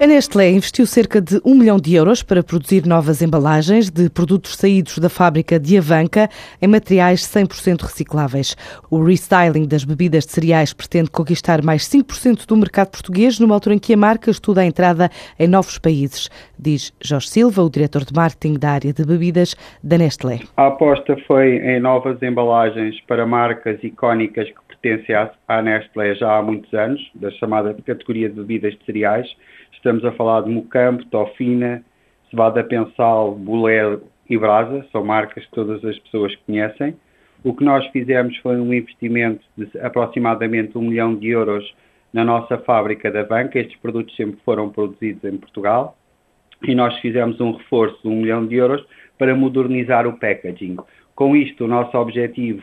A Nestlé investiu cerca de 1 milhão de euros para produzir novas embalagens de produtos saídos da fábrica de Avanca em materiais 100% recicláveis. O restyling das bebidas de cereais pretende conquistar mais 5% do mercado português numa altura em que a marca estuda a entrada em novos países, diz Jorge Silva, o diretor de marketing da área de bebidas da Nestlé. A aposta foi em novas embalagens para marcas icónicas que pertencem à Nestlé já há muitos anos, da chamada categoria de bebidas de cereais Estamos a falar de Mocampo, Tofina, Cevada Pensal, Bolero e Brasa, são marcas que todas as pessoas conhecem. O que nós fizemos foi um investimento de aproximadamente um milhão de euros na nossa fábrica da banca. Estes produtos sempre foram produzidos em Portugal e nós fizemos um reforço de um milhão de euros para modernizar o packaging. Com isto, o nosso objetivo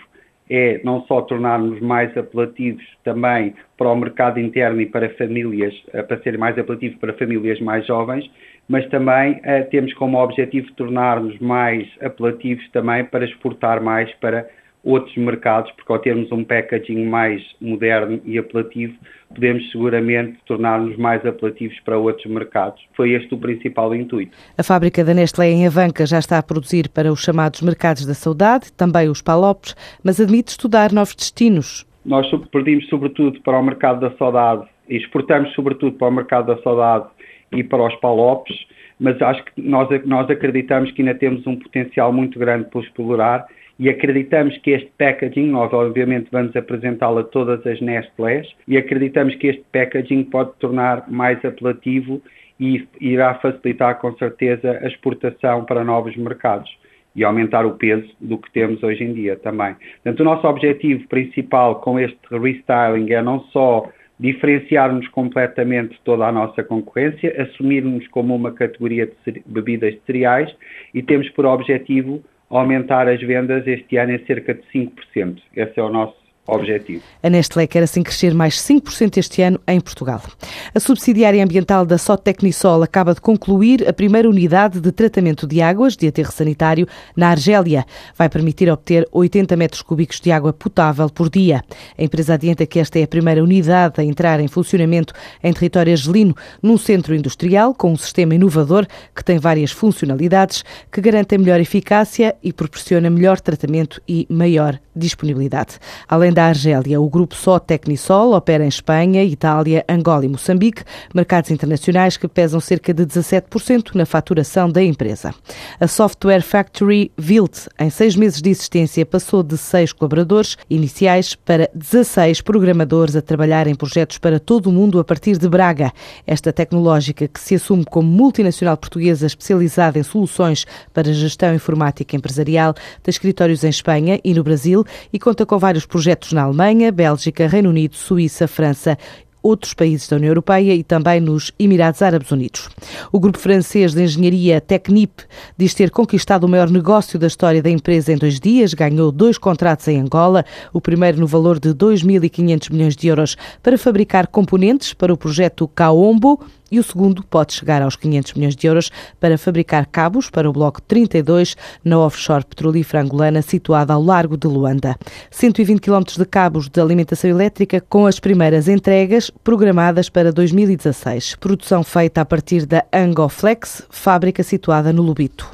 é não só tornarmos mais apelativos também para o mercado interno e para famílias, eh, para ser mais apelativos para famílias mais jovens, mas também uh, temos como objetivo tornar-nos mais apelativos também para exportar mais para outros mercados, porque ao termos um packaging mais moderno e apelativo, podemos seguramente tornar-nos mais apelativos para outros mercados. Foi este o principal intuito. A fábrica da Nestlé em Avanca já está a produzir para os chamados mercados da saudade, também os palopes, mas admite estudar novos destinos. Nós perdimos sobretudo para o mercado da saudade exportamos sobretudo para o mercado da saudade e para os palopes, mas acho que nós, nós acreditamos que ainda temos um potencial muito grande para explorar e acreditamos que este packaging, nós obviamente vamos apresentá-lo a todas as Nestlés, e acreditamos que este packaging pode tornar mais apelativo e irá facilitar com certeza a exportação para novos mercados e aumentar o peso do que temos hoje em dia também. Portanto, o nosso objetivo principal com este restyling é não só diferenciarmos completamente toda a nossa concorrência, assumirmos como uma categoria de bebidas de cereais e temos por objetivo aumentar as vendas este ano em cerca de 5%. Esse é o nosso objetivo. A Nestlé quer assim crescer mais 5% este ano em Portugal. A subsidiária ambiental da Sotecnisol acaba de concluir a primeira unidade de tratamento de águas de aterro sanitário na Argélia. Vai permitir obter 80 metros cúbicos de água potável por dia. A empresa adianta que esta é a primeira unidade a entrar em funcionamento em território argelino, num centro industrial com um sistema inovador que tem várias funcionalidades que garantem melhor eficácia e proporciona melhor tratamento e maior disponibilidade. Além da Argélia, o grupo Só Tecnisol opera em Espanha, Itália, Angola e Moçambique, mercados internacionais que pesam cerca de 17% na faturação da empresa. A Software Factory Vilt, em seis meses de existência, passou de seis colaboradores iniciais para 16 programadores a trabalhar em projetos para todo o mundo a partir de Braga. Esta tecnológica, que se assume como multinacional portuguesa especializada em soluções para gestão informática empresarial, tem escritórios em Espanha e no Brasil e conta com vários projetos na Alemanha, Bélgica, Reino Unido, Suíça, França outros países da União Europeia e também nos Emirados Árabes Unidos. O grupo francês de engenharia Technip diz ter conquistado o maior negócio da história da empresa em dois dias, ganhou dois contratos em Angola, o primeiro no valor de 2.500 milhões de euros para fabricar componentes para o projeto Kaombo, e o segundo pode chegar aos 500 milhões de euros para fabricar cabos para o Bloco 32 na offshore petrolífera angolana situada ao largo de Luanda. 120 km de cabos de alimentação elétrica com as primeiras entregas programadas para 2016. Produção feita a partir da Angoflex, fábrica situada no Lubito.